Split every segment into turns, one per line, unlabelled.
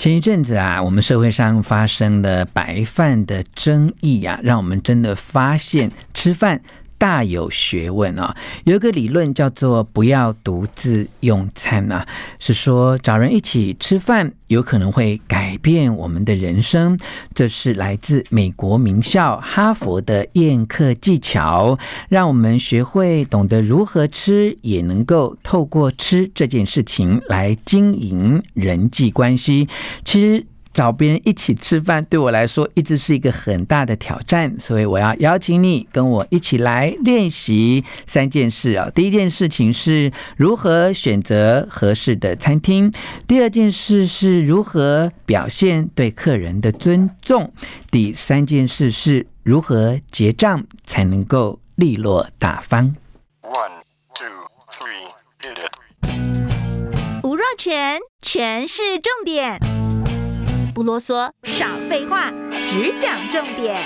前一阵子啊，我们社会上发生的白饭的争议啊，让我们真的发现吃饭。大有学问啊！有一个理论叫做“不要独自用餐”啊，是说找人一起吃饭有可能会改变我们的人生。这是来自美国名校哈佛的宴客技巧，让我们学会懂得如何吃，也能够透过吃这件事情来经营人际关系。其实。找别人一起吃饭，对我来说一直是一个很大的挑战，所以我要邀请你跟我一起来练习三件事啊。第一件事情是如何选择合适的餐厅，第二件事是如何表现对客人的尊重，第三件事是如何结账才能够利落大方。One, two, three, hit
it. 吴若全，全是重点。不啰嗦，少废话，只讲重点。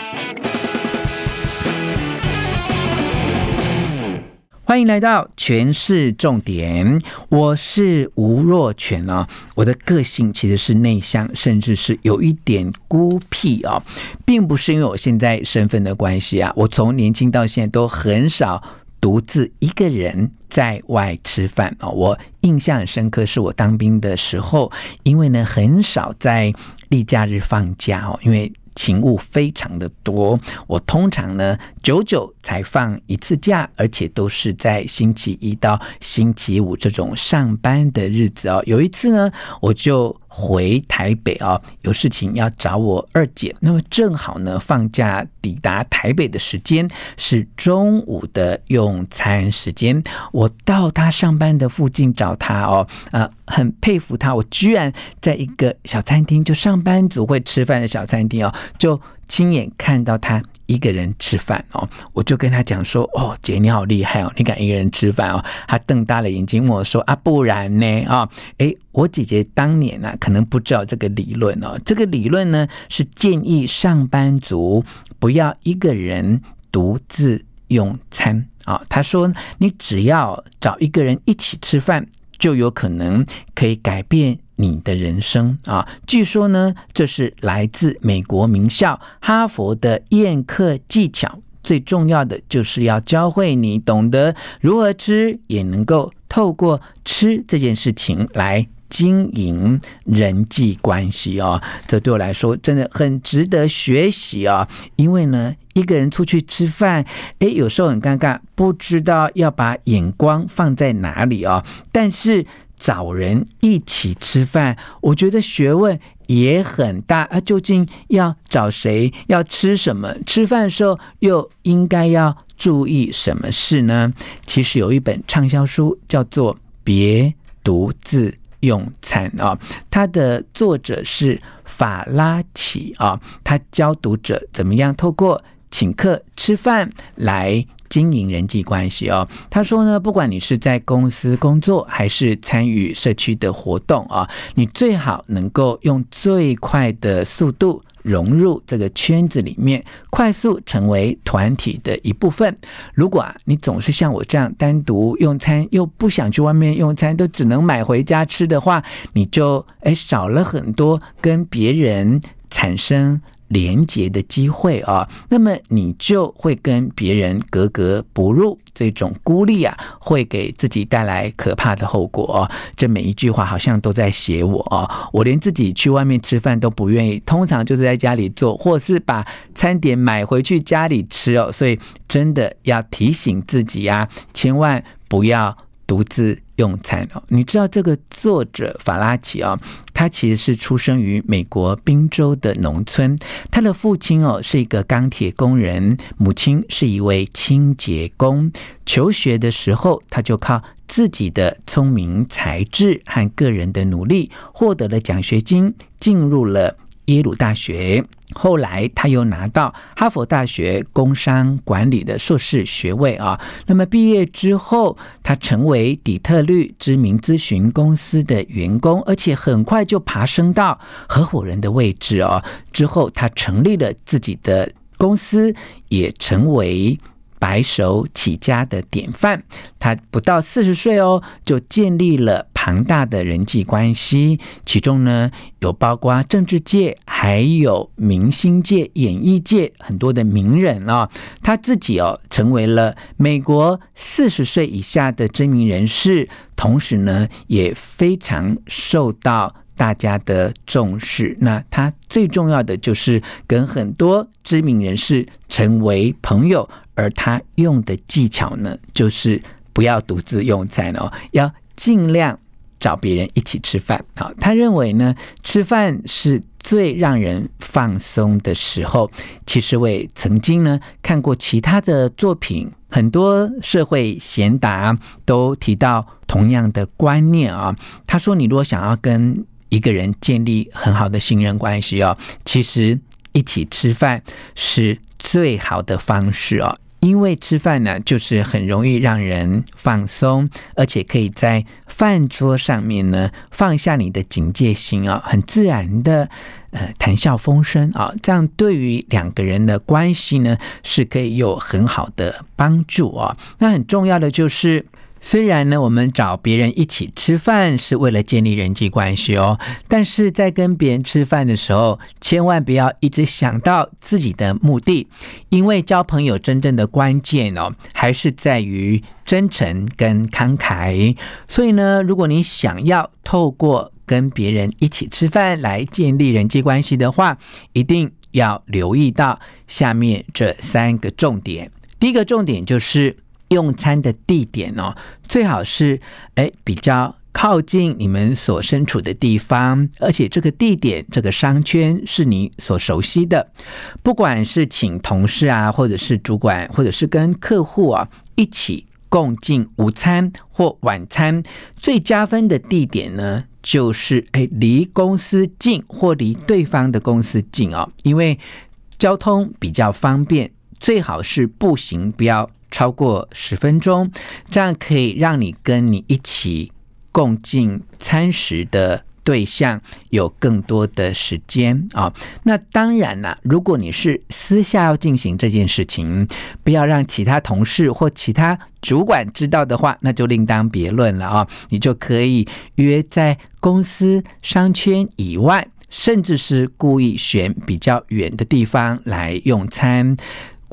欢迎来到权式重点，我是吴若权哦。我的个性其实是内向，甚至是有一点孤僻哦，并不是因为我现在身份的关系啊。我从年轻到现在都很少。独自一个人在外吃饭啊，我印象很深刻，是我当兵的时候，因为呢很少在例假日放假哦，因为勤务非常的多，我通常呢久久才放一次假，而且都是在星期一到星期五这种上班的日子哦。有一次呢，我就。回台北啊，有事情要找我二姐。那么正好呢，放假抵达台北的时间是中午的用餐时间。我到她上班的附近找她哦，呃，很佩服她。我居然在一个小餐厅，就上班族会吃饭的小餐厅哦，就亲眼看到她。一个人吃饭哦，我就跟他讲说：“哦，姐你好厉害哦，你敢一个人吃饭哦？”他瞪大了眼睛问我说：“啊，不然呢？啊、哦，诶，我姐姐当年呢、可能不知道这个理论哦。这个理论呢，是建议上班族不要一个人独自用餐啊。他、说，你只要找一个人一起吃饭，就有可能可以改变。”你的人生啊，据说呢，这是来自美国名校哈佛的宴客技巧。最重要的就是要教会你懂得如何吃，也能够透过吃这件事情来经营人际关系哦。这对我来说真的很值得学习啊！因为呢，一个人出去吃饭，诶，有时候很尴尬，不知道要把眼光放在哪里哦。但是。找人一起吃饭，我觉得学问也很大啊！究竟要找谁？要吃什么？吃饭的时候又应该要注意什么事呢？其实有一本畅销书叫做《别独自用餐》啊，它的作者是法拉奇啊，他教读者怎么样透过请客吃饭来。经营人际关系哦，他说呢，不管你是在公司工作还是参与社区的活动啊，你最好能够用最快的速度融入这个圈子里面，快速成为团体的一部分。如果啊，你总是像我这样单独用餐，又不想去外面用餐，都只能买回家吃的话，你就诶少了很多跟别人产生。连接的机会啊，那么你就会跟别人格格不入，这种孤立啊，会给自己带来可怕的后果。这每一句话好像都在写我啊，我连自己去外面吃饭都不愿意，通常就是在家里做，或是把餐点买回去家里吃哦。所以真的要提醒自己啊，千万不要。独自用餐哦，你知道这个作者法拉奇哦，他其实是出生于美国宾州的农村，他的父亲哦是一个钢铁工人，母亲是一位清洁工。求学的时候，他就靠自己的聪明才智和个人的努力，获得了奖学金，进入了耶鲁大学。后来，他又拿到哈佛大学工商管理的硕士学位啊。那么毕业之后，他成为底特律知名咨询公司的员工，而且很快就爬升到合伙人的位置哦。之后，他成立了自己的公司，也成为。白手起家的典范，他不到四十岁哦，就建立了庞大的人际关系，其中呢有包括政治界，还有明星界、演艺界很多的名人哦。他自己哦成为了美国四十岁以下的知名人士，同时呢也非常受到大家的重视。那他最重要的就是跟很多知名人士成为朋友。而他用的技巧呢，就是不要独自用餐哦，要尽量找别人一起吃饭。好，他认为呢，吃饭是最让人放松的时候。其实我也曾经呢看过其他的作品，很多社会贤达都提到同样的观念啊。他说，你如果想要跟一个人建立很好的信任关系哦，其实一起吃饭是最好的方式哦。因为吃饭呢，就是很容易让人放松，而且可以在饭桌上面呢放下你的警戒心啊，很自然的呃谈笑风生啊，这样对于两个人的关系呢是可以有很好的帮助啊。那很重要的就是。虽然呢，我们找别人一起吃饭是为了建立人际关系哦，但是在跟别人吃饭的时候，千万不要一直想到自己的目的，因为交朋友真正的关键哦，还是在于真诚跟慷慨。所以呢，如果你想要透过跟别人一起吃饭来建立人际关系的话，一定要留意到下面这三个重点。第一个重点就是。用餐的地点哦，最好是诶比较靠近你们所身处的地方，而且这个地点这个商圈是你所熟悉的。不管是请同事啊，或者是主管，或者是跟客户啊一起共进午餐或晚餐，最加分的地点呢，就是诶离公司近或离对方的公司近哦，因为交通比较方便，最好是步行，不要。超过十分钟，这样可以让你跟你一起共进餐食的对象有更多的时间啊。那当然了，如果你是私下要进行这件事情，不要让其他同事或其他主管知道的话，那就另当别论了啊。你就可以约在公司商圈以外，甚至是故意选比较远的地方来用餐。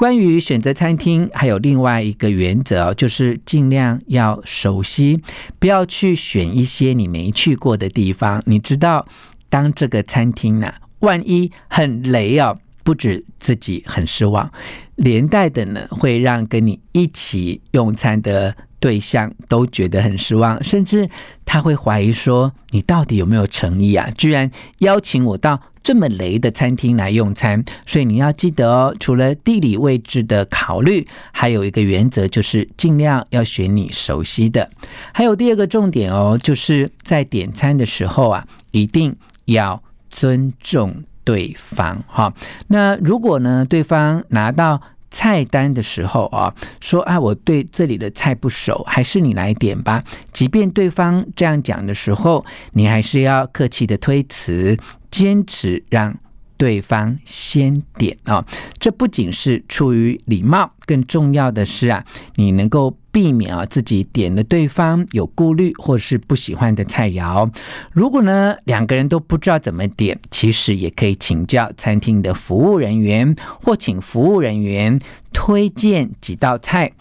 关于选择餐厅，还有另外一个原则，就是尽量要熟悉，不要去选一些你没去过的地方。你知道，当这个餐厅呢，万一很雷哦，不止自己很失望，连带的呢，会让跟你一起用餐的对象都觉得很失望，甚至他会怀疑说，你到底有没有诚意啊？居然邀请我到。这么雷的餐厅来用餐，所以你要记得哦。除了地理位置的考虑，还有一个原则就是尽量要选你熟悉的。还有第二个重点哦，就是在点餐的时候啊，一定要尊重对方哈。那如果呢，对方拿到菜单的时候啊，说啊，我对这里的菜不熟，还是你来点吧。即便对方这样讲的时候，你还是要客气的推辞。坚持让对方先点哦，这不仅是出于礼貌，更重要的是啊，你能够避免啊自己点了对方有顾虑或是不喜欢的菜肴。如果呢两个人都不知道怎么点，其实也可以请教餐厅的服务人员，或请服务人员推荐几道菜。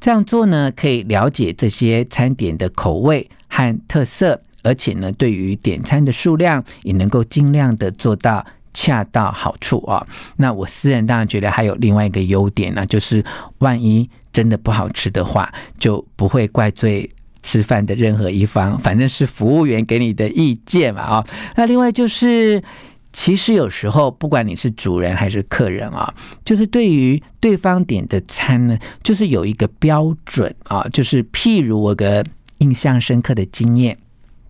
这样做呢，可以了解这些餐点的口味和特色。而且呢，对于点餐的数量也能够尽量的做到恰到好处啊。那我私人当然觉得还有另外一个优点呢，就是万一真的不好吃的话，就不会怪罪吃饭的任何一方，反正是服务员给你的意见嘛啊。那另外就是，其实有时候不管你是主人还是客人啊，就是对于对方点的餐呢，就是有一个标准啊，就是譬如我个。印象深刻的经验。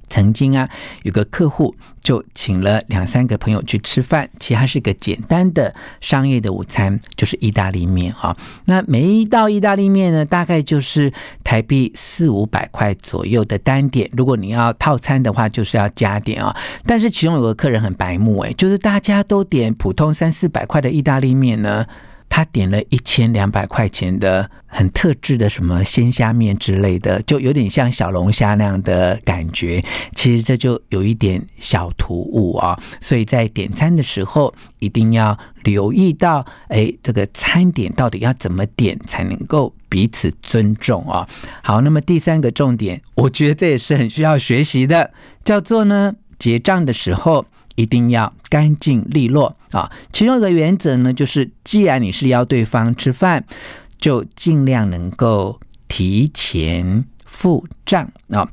曾经啊，有个客户就请了两三个朋友去吃饭，其实它是一个简单的商业的午餐，就是意大利面哈。那每一道意大利面呢，大概就是台币四五百块左右的单点。如果你要套餐的话，就是要加点啊。但是其中有个客人很白目诶，就是大家都点普通三四百块的意大利面呢。他点了一千两百块钱的很特制的什么鲜虾面之类的，就有点像小龙虾那样的感觉。其实这就有一点小突兀啊，所以在点餐的时候一定要留意到，哎，这个餐点到底要怎么点才能够彼此尊重啊？好，那么第三个重点，我觉得这也是很需要学习的，叫做呢，结账的时候。一定要干净利落啊！其中一个原则呢，就是既然你是邀对方吃饭，就尽量能够提前付账啊。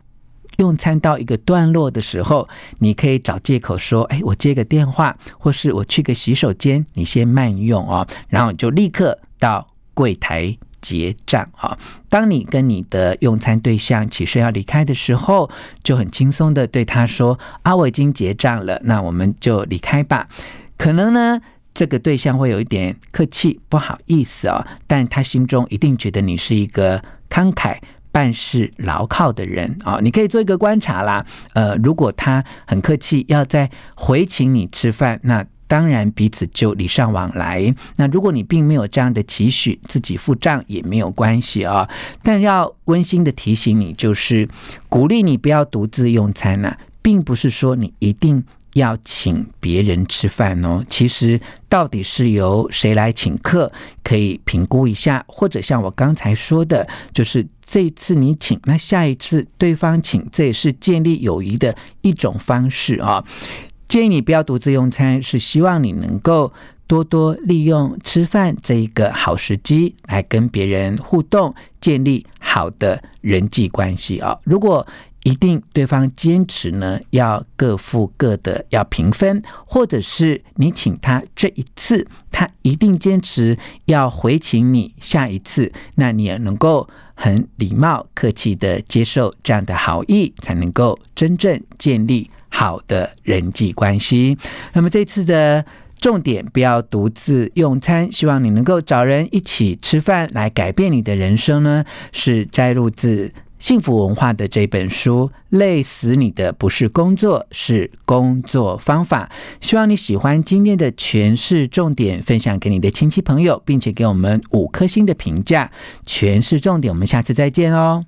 用餐到一个段落的时候，你可以找借口说：“哎，我接个电话，或是我去个洗手间，你先慢用哦。”然后就立刻到柜台。结账啊！当你跟你的用餐对象起身要离开的时候，就很轻松的对他说：“啊，我已经结账了，那我们就离开吧。”可能呢，这个对象会有一点客气，不好意思啊，但他心中一定觉得你是一个慷慨、办事牢靠的人啊。你可以做一个观察啦，呃，如果他很客气，要再回请你吃饭，那。当然，彼此就礼尚往来。那如果你并没有这样的期许，自己付账也没有关系啊。但要温馨的提醒你，就是鼓励你不要独自用餐呐、并不是说你一定要请别人吃饭哦。其实，到底是由谁来请客，可以评估一下。或者像我刚才说的，就是这次你请，那下一次对方请，这也是建立友谊的一种方式啊。建议你不要独自用餐，是希望你能够多多利用吃饭这一个好时机来跟别人互动，建立好的人际关系啊。如果一定对方坚持呢，要各付各的，要平分，或者是你请他这一次，他一定坚持要回请你下一次，那你也能够很礼貌、客气的接受这样的好意，才能够真正建立。好的人际关系。那么这次的重点，不要独自用餐，希望你能够找人一起吃饭，来改变你的人生呢。是摘录自幸福文化的这本书。累死你的不是工作，是工作方法。希望你喜欢今天的诠释重点，分享给你的亲戚朋友，并且给我们五颗星的评价。诠释重点，我们下次再见哦。